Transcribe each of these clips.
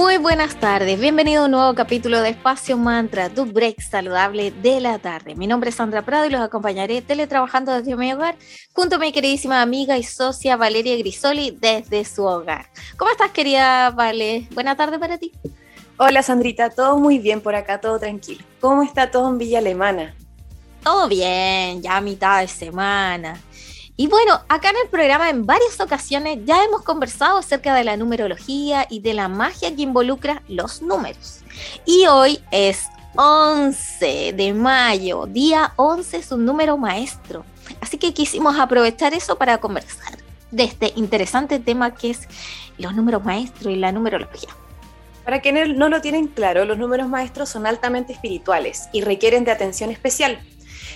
Muy buenas tardes, bienvenido a un nuevo capítulo de Espacio Mantra, tu break saludable de la tarde. Mi nombre es Sandra Prado y los acompañaré teletrabajando desde mi hogar junto a mi queridísima amiga y socia Valeria Grisoli desde su hogar. ¿Cómo estás querida Vale? Buena tarde para ti. Hola Sandrita, todo muy bien por acá, todo tranquilo. ¿Cómo está todo en Villa Alemana? Todo bien, ya a mitad de semana. Y bueno, acá en el programa en varias ocasiones ya hemos conversado acerca de la numerología y de la magia que involucra los números. Y hoy es 11 de mayo, día 11 es un número maestro. Así que quisimos aprovechar eso para conversar de este interesante tema que es los números maestros y la numerología. Para quienes no lo tienen claro, los números maestros son altamente espirituales y requieren de atención especial.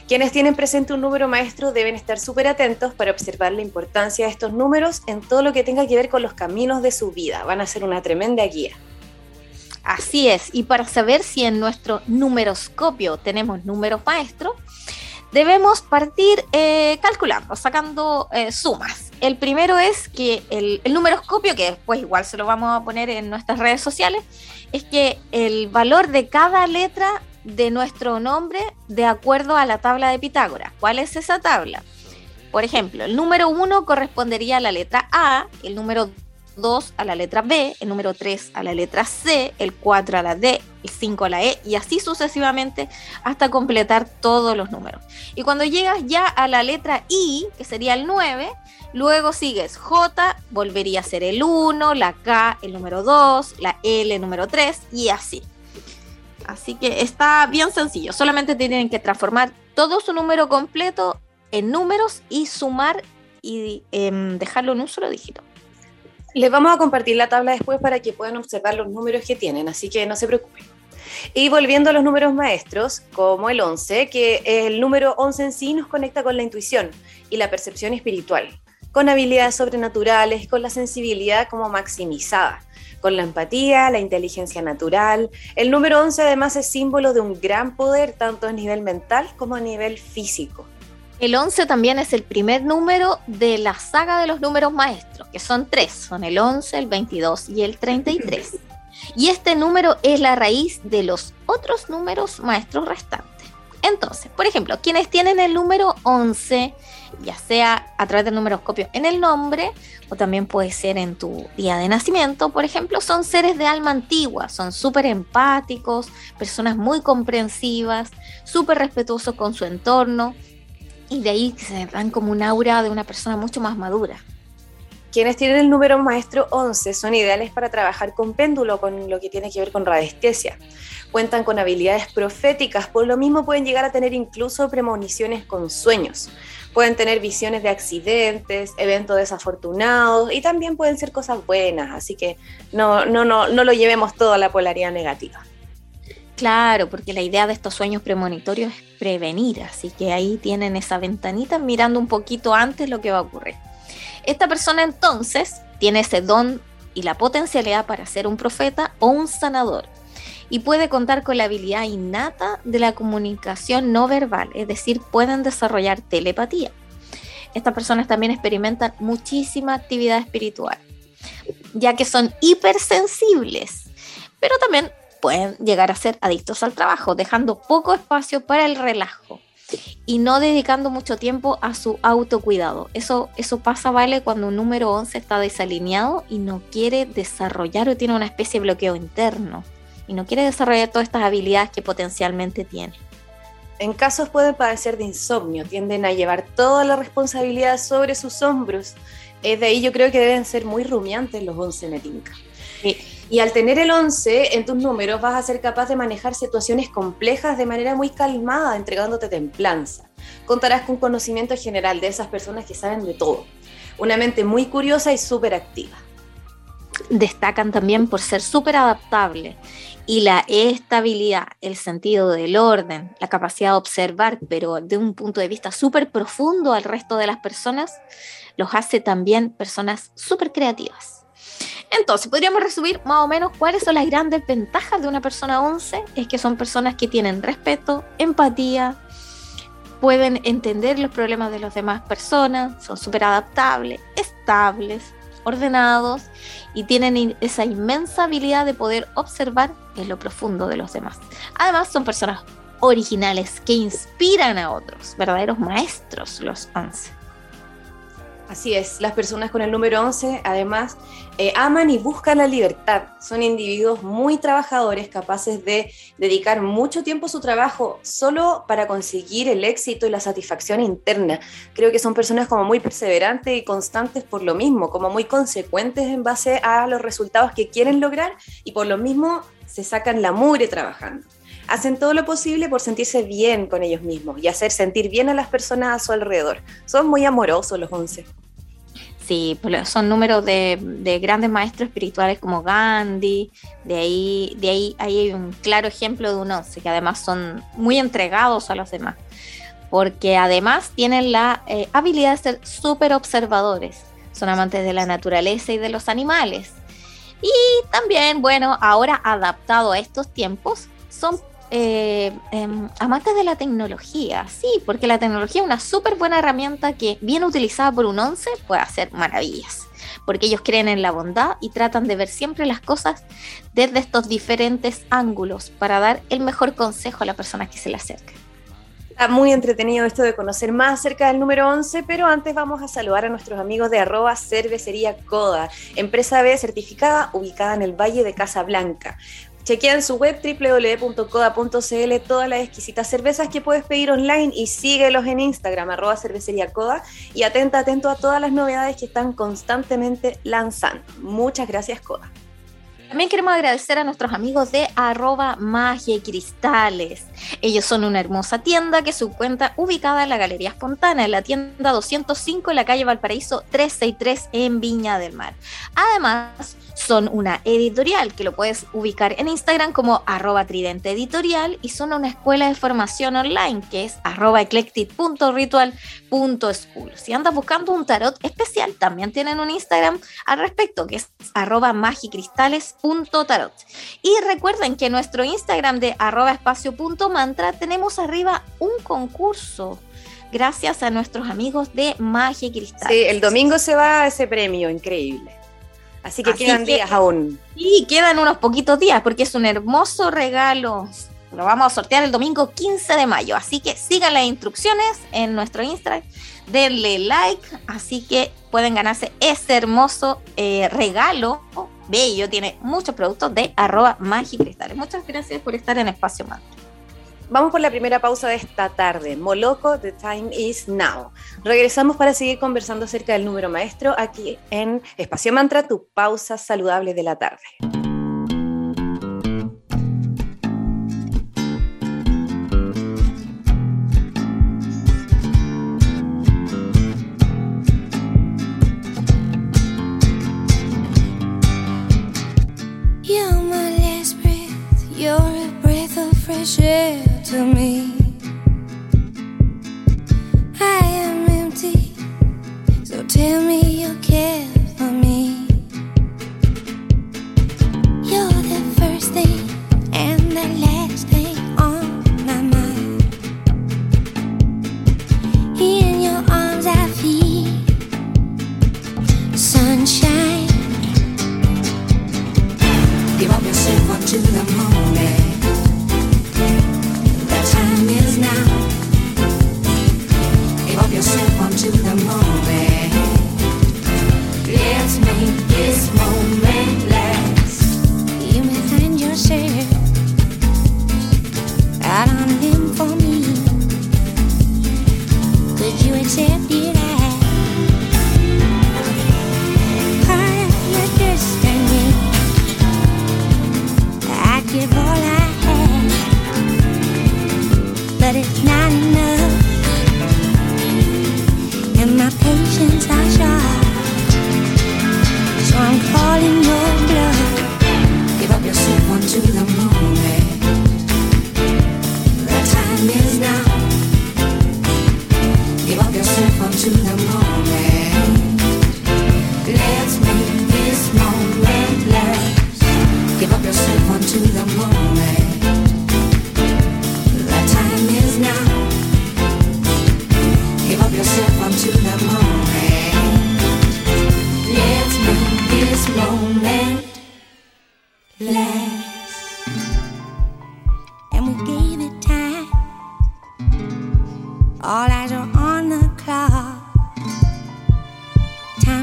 Quienes tienen presente un número maestro deben estar súper atentos para observar la importancia de estos números en todo lo que tenga que ver con los caminos de su vida. Van a ser una tremenda guía. Así es, y para saber si en nuestro numeroscopio tenemos números maestros, debemos partir eh, calculando, sacando eh, sumas. El primero es que el, el numeroscopio, que después igual se lo vamos a poner en nuestras redes sociales, es que el valor de cada letra de nuestro nombre de acuerdo a la tabla de Pitágoras. ¿Cuál es esa tabla? Por ejemplo, el número 1 correspondería a la letra A, el número 2 a la letra B, el número 3 a la letra C, el 4 a la D, el 5 a la E y así sucesivamente hasta completar todos los números. Y cuando llegas ya a la letra I, que sería el 9, luego sigues J, volvería a ser el 1, la K, el número 2, la L, el número 3 y así. Así que está bien sencillo. Solamente tienen que transformar todo su número completo en números y sumar y em, dejarlo en un solo dígito. Les vamos a compartir la tabla después para que puedan observar los números que tienen, así que no se preocupen. Y volviendo a los números maestros, como el 11, que el número 11 en sí nos conecta con la intuición y la percepción espiritual, con habilidades sobrenaturales con la sensibilidad como maximizada con la empatía, la inteligencia natural. El número 11 además es símbolo de un gran poder, tanto a nivel mental como a nivel físico. El 11 también es el primer número de la saga de los números maestros, que son tres, son el 11, el 22 y el 33. Y este número es la raíz de los otros números maestros restantes. Entonces, por ejemplo, quienes tienen el número 11, ya sea a través del numeroscopio en el nombre o también puede ser en tu día de nacimiento, por ejemplo, son seres de alma antigua, son súper empáticos, personas muy comprensivas, súper respetuosos con su entorno y de ahí se dan como un aura de una persona mucho más madura. Quienes tienen el número maestro 11 son ideales para trabajar con péndulo, con lo que tiene que ver con radiestesia. Cuentan con habilidades proféticas, por lo mismo pueden llegar a tener incluso premoniciones con sueños. Pueden tener visiones de accidentes, eventos desafortunados y también pueden ser cosas buenas, así que no, no, no, no lo llevemos todo a la polaridad negativa. Claro, porque la idea de estos sueños premonitorios es prevenir, así que ahí tienen esa ventanita mirando un poquito antes lo que va a ocurrir. Esta persona entonces tiene ese don y la potencialidad para ser un profeta o un sanador y puede contar con la habilidad innata de la comunicación no verbal, es decir, pueden desarrollar telepatía. Estas personas también experimentan muchísima actividad espiritual, ya que son hipersensibles, pero también pueden llegar a ser adictos al trabajo, dejando poco espacio para el relajo y no dedicando mucho tiempo a su autocuidado. Eso, eso pasa, ¿vale? Cuando un número 11 está desalineado y no quiere desarrollar o tiene una especie de bloqueo interno y no quiere desarrollar todas estas habilidades que potencialmente tiene. En casos pueden padecer de insomnio, tienden a llevar toda la responsabilidad sobre sus hombros. Es de ahí yo creo que deben ser muy rumiantes los 11 metinca. Y al tener el 11 en tus números vas a ser capaz de manejar situaciones complejas de manera muy calmada, entregándote templanza. Contarás con conocimiento general de esas personas que saben de todo. Una mente muy curiosa y súper activa. Destacan también por ser súper adaptables y la estabilidad, el sentido del orden, la capacidad de observar, pero de un punto de vista súper profundo al resto de las personas, los hace también personas súper creativas. Entonces, podríamos resumir más o menos cuáles son las grandes ventajas de una persona 11. Es que son personas que tienen respeto, empatía, pueden entender los problemas de las demás personas, son súper adaptables, estables, ordenados y tienen esa inmensa habilidad de poder observar en lo profundo de los demás. Además, son personas originales que inspiran a otros, verdaderos maestros los 11. Así es, las personas con el número 11 además eh, aman y buscan la libertad. Son individuos muy trabajadores, capaces de dedicar mucho tiempo a su trabajo solo para conseguir el éxito y la satisfacción interna. Creo que son personas como muy perseverantes y constantes por lo mismo, como muy consecuentes en base a los resultados que quieren lograr y por lo mismo se sacan la mugre trabajando hacen todo lo posible por sentirse bien con ellos mismos y hacer sentir bien a las personas a su alrededor. Son muy amorosos los once. Sí, pues, son números de, grandes maestros espirituales como Gandhi, de ahí, de ahí, hay un claro ejemplo de un once, que además son muy entregados a los demás, porque además tienen la eh, habilidad de ser súper observadores, son amantes de la naturaleza y de los animales. Y también, bueno, ahora adaptado a estos tiempos, son eh, em, amantes de la tecnología, sí, porque la tecnología es una súper buena herramienta que, bien utilizada por un once, puede hacer maravillas. Porque ellos creen en la bondad y tratan de ver siempre las cosas desde estos diferentes ángulos para dar el mejor consejo a la persona que se le acerca. Está muy entretenido esto de conocer más acerca del número 11, pero antes vamos a saludar a nuestros amigos de arroba cervecería Coda, empresa B certificada ubicada en el Valle de Casablanca. Chequea en su web www.coda.cl todas las exquisitas cervezas que puedes pedir online y síguelos en Instagram, arroba cervecería Coda, y atenta, atento a todas las novedades que están constantemente lanzando. Muchas gracias, Coda. También queremos agradecer a nuestros amigos de arroba magia y cristales. Ellos son una hermosa tienda que se encuentra ubicada en la Galería Espontana, en la tienda 205 en la calle Valparaíso 363 en Viña del Mar. Además, son una editorial que lo puedes ubicar en Instagram como arroba tridente editorial y son una escuela de formación online que es arroba eclectic.ritual.school. Si andas buscando un tarot especial, también tienen un Instagram al respecto que es arroba magicristales.tarot. Y recuerden que en nuestro Instagram de arroba tenemos arriba un concurso gracias a nuestros amigos de Magia y. Sí, el domingo se va ese premio, increíble. Así que quedan días aún. Sí, quedan unos poquitos días porque es un hermoso regalo. Lo vamos a sortear el domingo 15 de mayo. Así que sigan las instrucciones en nuestro Instagram. Denle like. Así que pueden ganarse ese hermoso eh, regalo. Bello, tiene muchos productos de arroba magicristales. Muchas gracias por estar en Espacio Más. Vamos por la primera pausa de esta tarde. Moloco, The Time Is Now. Regresamos para seguir conversando acerca del número maestro aquí en Espacio Mantra, tu pausa saludable de la tarde. fresh air to me. 现在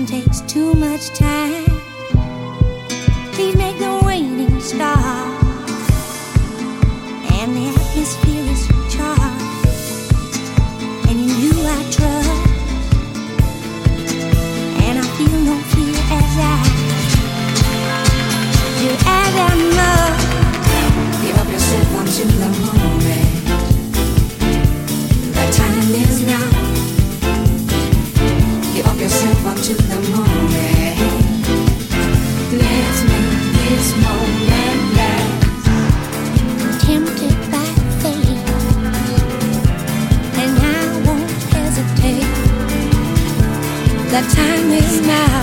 takes too much time. Please make the waiting stop. And the atmosphere time is now.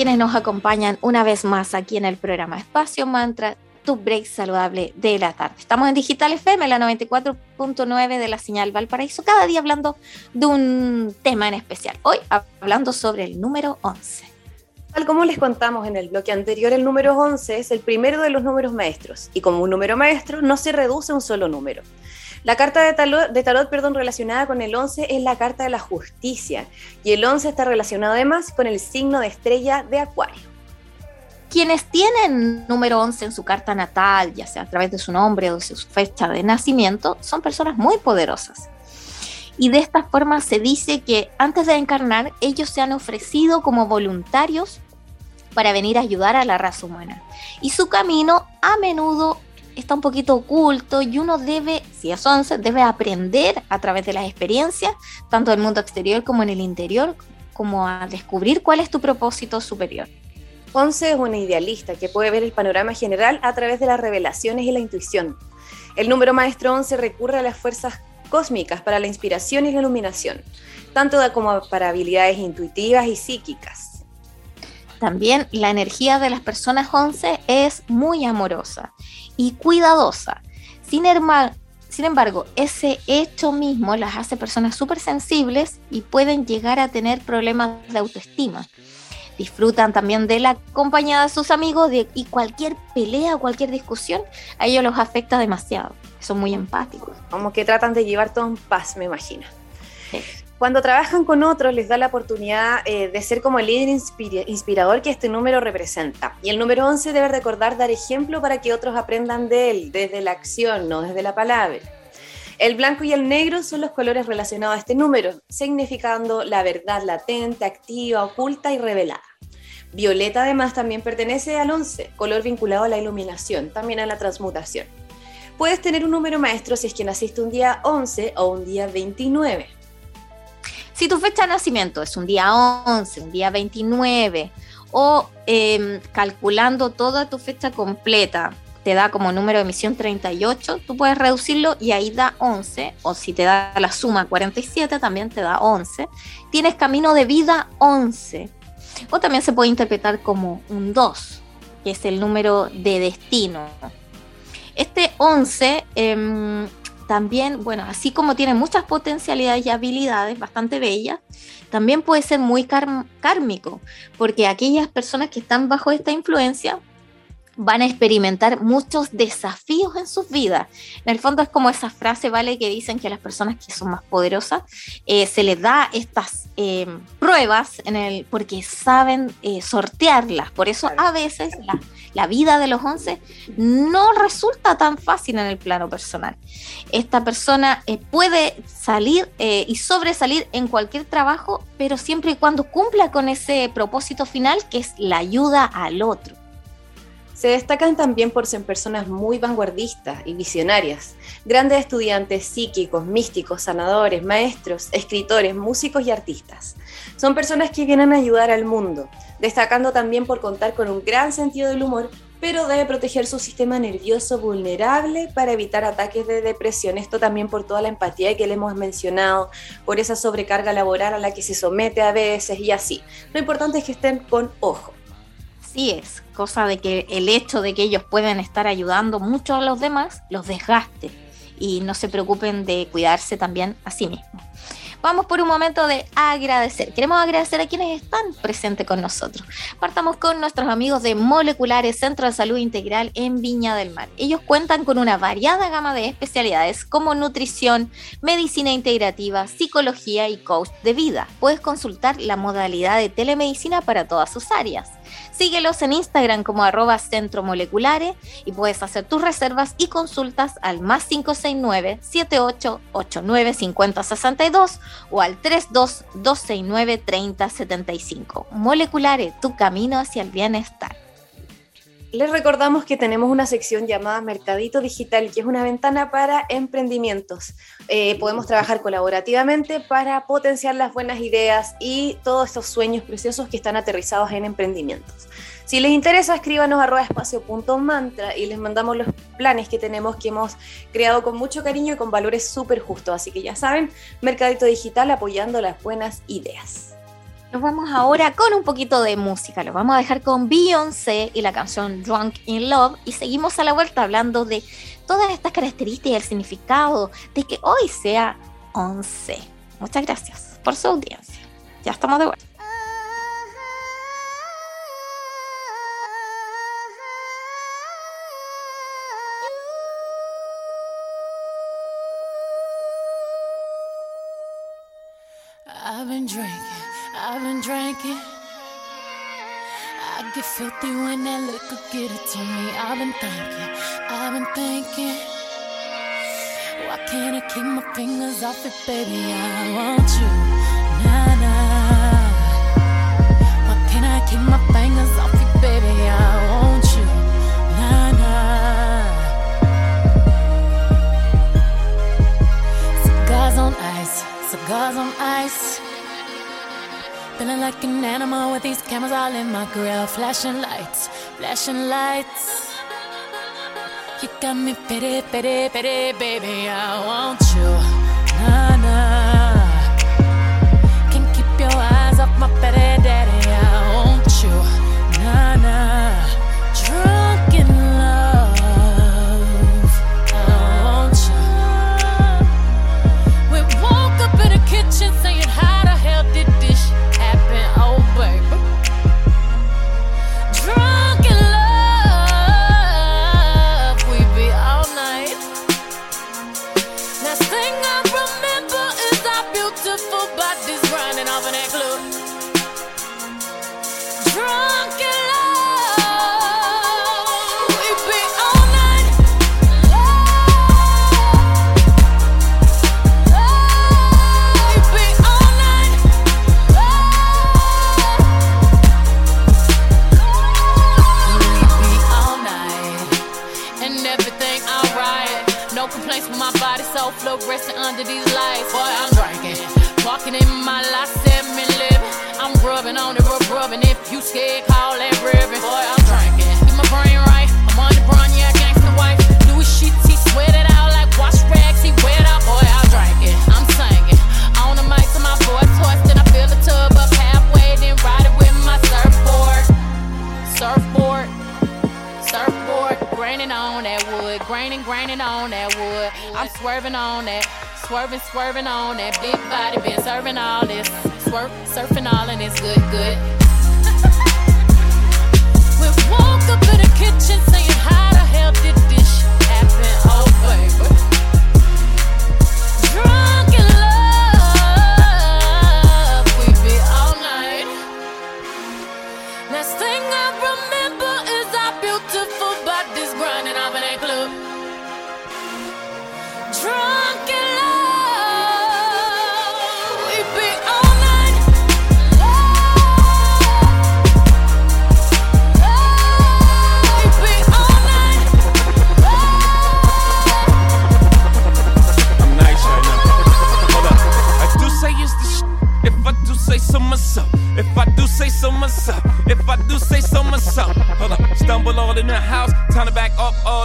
Quienes nos acompañan una vez más aquí en el programa Espacio Mantra, tu break saludable de la tarde. Estamos en Digital FM, la 94.9 de la señal Valparaíso, cada día hablando de un tema en especial. Hoy hablando sobre el número 11. Tal como les contamos en el bloque anterior, el número 11 es el primero de los números maestros y como un número maestro no se reduce a un solo número. La carta de tarot, de tarot perdón, relacionada con el 11 es la carta de la justicia y el 11 está relacionado además con el signo de estrella de Acuario. Quienes tienen número 11 en su carta natal, ya sea a través de su nombre o de su fecha de nacimiento, son personas muy poderosas. Y de esta forma se dice que antes de encarnar, ellos se han ofrecido como voluntarios para venir a ayudar a la raza humana. Y su camino a menudo está un poquito oculto y uno debe, si es 11, debe aprender a través de las experiencias, tanto del mundo exterior como en el interior, como a descubrir cuál es tu propósito superior. 11 es una idealista que puede ver el panorama general a través de las revelaciones y la intuición. El número maestro 11 recurre a las fuerzas cósmicas para la inspiración y la iluminación, tanto como para habilidades intuitivas y psíquicas. También la energía de las personas 11 es muy amorosa y cuidadosa. Sin, herma- sin embargo, ese hecho mismo las hace personas súper sensibles y pueden llegar a tener problemas de autoestima. Disfrutan también de la compañía de sus amigos de- y cualquier pelea o cualquier discusión a ellos los afecta demasiado. Son muy empáticos. Como que tratan de llevar todo en paz, me imagino. Sí. Cuando trabajan con otros les da la oportunidad eh, de ser como el líder inspira- inspirador que este número representa. Y el número 11 debe recordar dar ejemplo para que otros aprendan de él, desde la acción, no desde la palabra. El blanco y el negro son los colores relacionados a este número, significando la verdad latente, activa, oculta y revelada. Violeta además también pertenece al 11, color vinculado a la iluminación, también a la transmutación. Puedes tener un número maestro si es que naciste un día 11 o un día 29. Si tu fecha de nacimiento es un día 11, un día 29, o em, calculando toda tu fecha completa, te da como número de emisión 38, tú puedes reducirlo y ahí da 11, o si te da la suma 47, también te da 11. Tienes camino de vida 11, o también se puede interpretar como un 2, que es el número de destino. Este 11 em, también, bueno, así como tiene muchas potencialidades y habilidades bastante bellas, también puede ser muy kárm- kármico, porque aquellas personas que están bajo esta influencia van a experimentar muchos desafíos en sus vidas. En el fondo es como esa frase, ¿vale? Que dicen que a las personas que son más poderosas eh, se les da estas eh, pruebas en el, porque saben eh, sortearlas. Por eso a veces la, la vida de los 11 no resulta tan fácil en el plano personal. Esta persona puede salir y sobresalir en cualquier trabajo, pero siempre y cuando cumpla con ese propósito final que es la ayuda al otro. Se destacan también por ser personas muy vanguardistas y visionarias, grandes estudiantes psíquicos, místicos, sanadores, maestros, escritores, músicos y artistas. Son personas que vienen a ayudar al mundo, destacando también por contar con un gran sentido del humor pero debe proteger su sistema nervioso vulnerable para evitar ataques de depresión. Esto también por toda la empatía que le hemos mencionado, por esa sobrecarga laboral a la que se somete a veces y así. Lo importante es que estén con ojo. Así es, cosa de que el hecho de que ellos pueden estar ayudando mucho a los demás los desgaste y no se preocupen de cuidarse también a sí mismos. Vamos por un momento de agradecer. Queremos agradecer a quienes están presentes con nosotros. Partamos con nuestros amigos de Moleculares Centro de Salud Integral en Viña del Mar. Ellos cuentan con una variada gama de especialidades como nutrición, medicina integrativa, psicología y coach de vida. Puedes consultar la modalidad de telemedicina para todas sus áreas. Síguelos en Instagram como arroba centro moleculares y puedes hacer tus reservas y consultas al más 569 7889 5062 o al 32269 3075. Moleculares, tu camino hacia el bienestar. Les recordamos que tenemos una sección llamada Mercadito Digital, que es una ventana para emprendimientos. Eh, podemos trabajar colaborativamente para potenciar las buenas ideas y todos estos sueños preciosos que están aterrizados en emprendimientos. Si les interesa, escríbanos a espacio.mantra y les mandamos los planes que tenemos que hemos creado con mucho cariño y con valores súper justos. Así que ya saben, Mercadito Digital apoyando las buenas ideas. Nos vamos ahora con un poquito de música. Lo vamos a dejar con Beyoncé y la canción Drunk in Love. Y seguimos a la vuelta hablando de todas estas características y el significado de que hoy sea 11. Muchas gracias por su audiencia. Ya estamos de vuelta. Been drinking. I get filthy when that liquor get it to me. I've been thinking, I've been thinking. Why can't I keep my fingers off it, baby? I want you, nah nah. Why can't I keep my fingers off it, baby? I want you, nah nah. Cigars on ice, cigars on ice. Feeling like an animal with these cameras all in my grill. Flashing lights, flashing lights. You got me pity, pity, pity, baby. I want you. Nah, nah. Can't keep your eyes off my petty graining on that wood. I'm swerving on that, swerving, swerving on that big body, been serving all this, swerve, surfing all and it's good, good. we woke up in the kitchen saying, How the hell did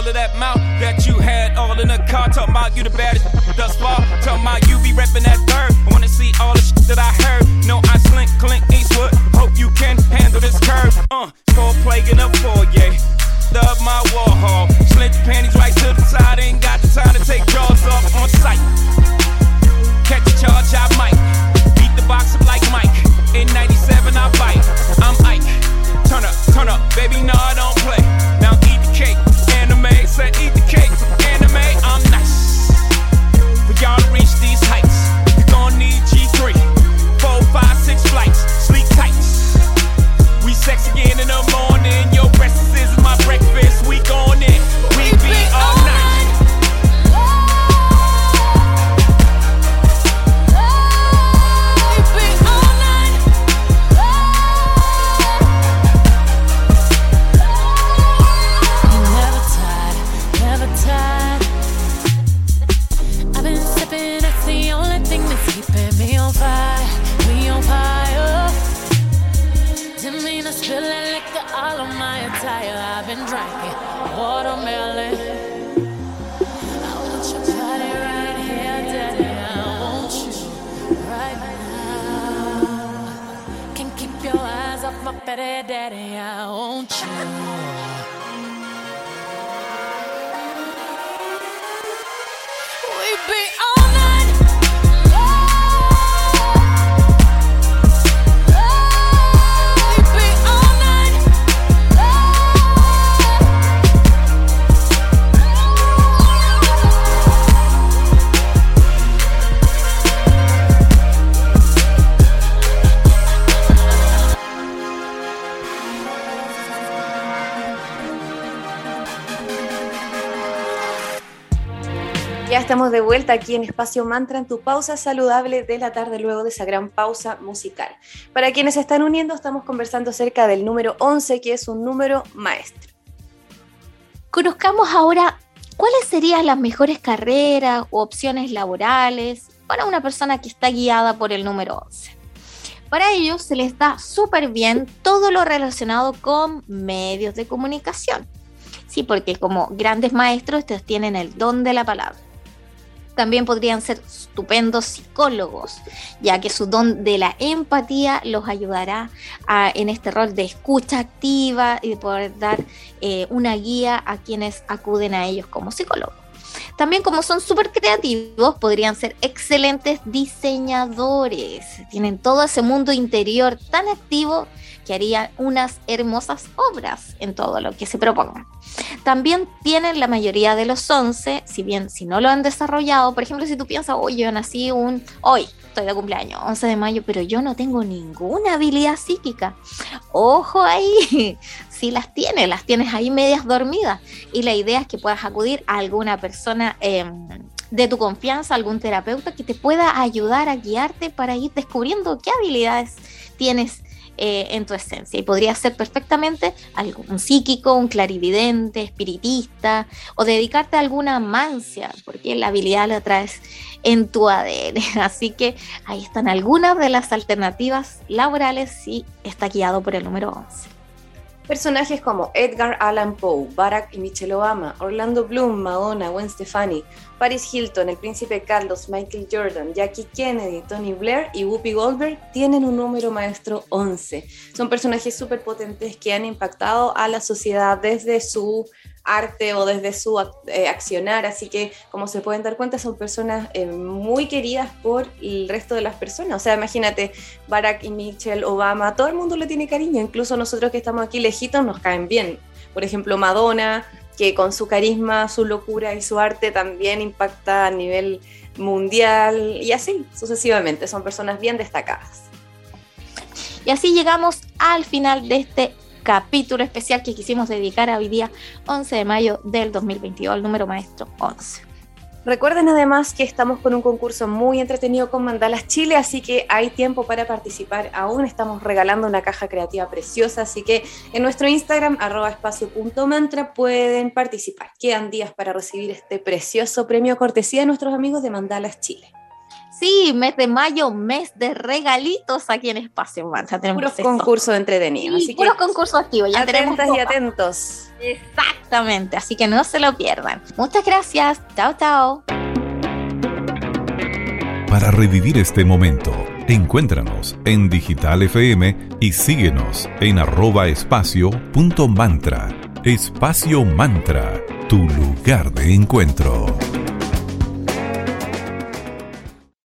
all of that mouth that you had all in the car. Talking about you the baddest daddy. I want you. Vuelta aquí en Espacio Mantra en tu pausa saludable de la tarde luego de esa gran pausa musical. Para quienes se están uniendo, estamos conversando acerca del número 11, que es un número maestro. Conozcamos ahora cuáles serían las mejores carreras u opciones laborales para una persona que está guiada por el número 11. Para ello se les da súper bien todo lo relacionado con medios de comunicación. Sí, porque como grandes maestros, estos tienen el don de la palabra. También podrían ser estupendos psicólogos, ya que su don de la empatía los ayudará en este rol de escucha activa y de poder dar eh, una guía a quienes acuden a ellos como psicólogos. También como son súper creativos, podrían ser excelentes diseñadores. Tienen todo ese mundo interior tan activo que harían unas hermosas obras en todo lo que se propongan. También tienen la mayoría de los 11, si bien si no lo han desarrollado, por ejemplo, si tú piensas, oye, yo nací un, hoy estoy de cumpleaños, 11 de mayo, pero yo no tengo ninguna habilidad psíquica. Ojo ahí, si las tienes, las tienes ahí medias dormidas. Y la idea es que puedas acudir a alguna persona em, de tu confianza, algún terapeuta que te pueda ayudar a guiarte para ir descubriendo qué habilidades tienes eh, en tu esencia. Y podría ser perfectamente un psíquico, un clarividente, espiritista, o dedicarte a alguna mancia, porque la habilidad la traes en tu ADN. Así que ahí están algunas de las alternativas laborales si está guiado por el número 11. Personajes como Edgar Allan Poe, Barack y Michelle Obama, Orlando Bloom, Madonna, Gwen Stefani, Paris Hilton, el príncipe Carlos, Michael Jordan, Jackie Kennedy, Tony Blair y Whoopi Goldberg tienen un número maestro 11. Son personajes súper potentes que han impactado a la sociedad desde su arte o desde su eh, accionar, así que como se pueden dar cuenta son personas eh, muy queridas por el resto de las personas, o sea, imagínate Barack y Michelle Obama, todo el mundo le tiene cariño, incluso nosotros que estamos aquí lejitos nos caen bien, por ejemplo Madonna, que con su carisma, su locura y su arte también impacta a nivel mundial y así sucesivamente, son personas bien destacadas. Y así llegamos al final de este capítulo especial que quisimos dedicar a hoy día 11 de mayo del 2022, el número maestro 11. Recuerden además que estamos con un concurso muy entretenido con Mandalas Chile, así que hay tiempo para participar aún. Estamos regalando una caja creativa preciosa, así que en nuestro Instagram, arroba espacio.mantra, pueden participar. Quedan días para recibir este precioso premio cortesía de nuestros amigos de Mandalas Chile. Sí, mes de mayo, mes de regalitos aquí en Espacio Mancha. Tenemos Puros esto. concursos entretenidos. Sí, así que puros concursos activos. Ya tenemos y atentos. Exactamente, así que no se lo pierdan. Muchas gracias. Chao, chao. Para revivir este momento, encuéntranos en Digital FM y síguenos en arroba espacio punto mantra. Espacio Mantra, tu lugar de encuentro.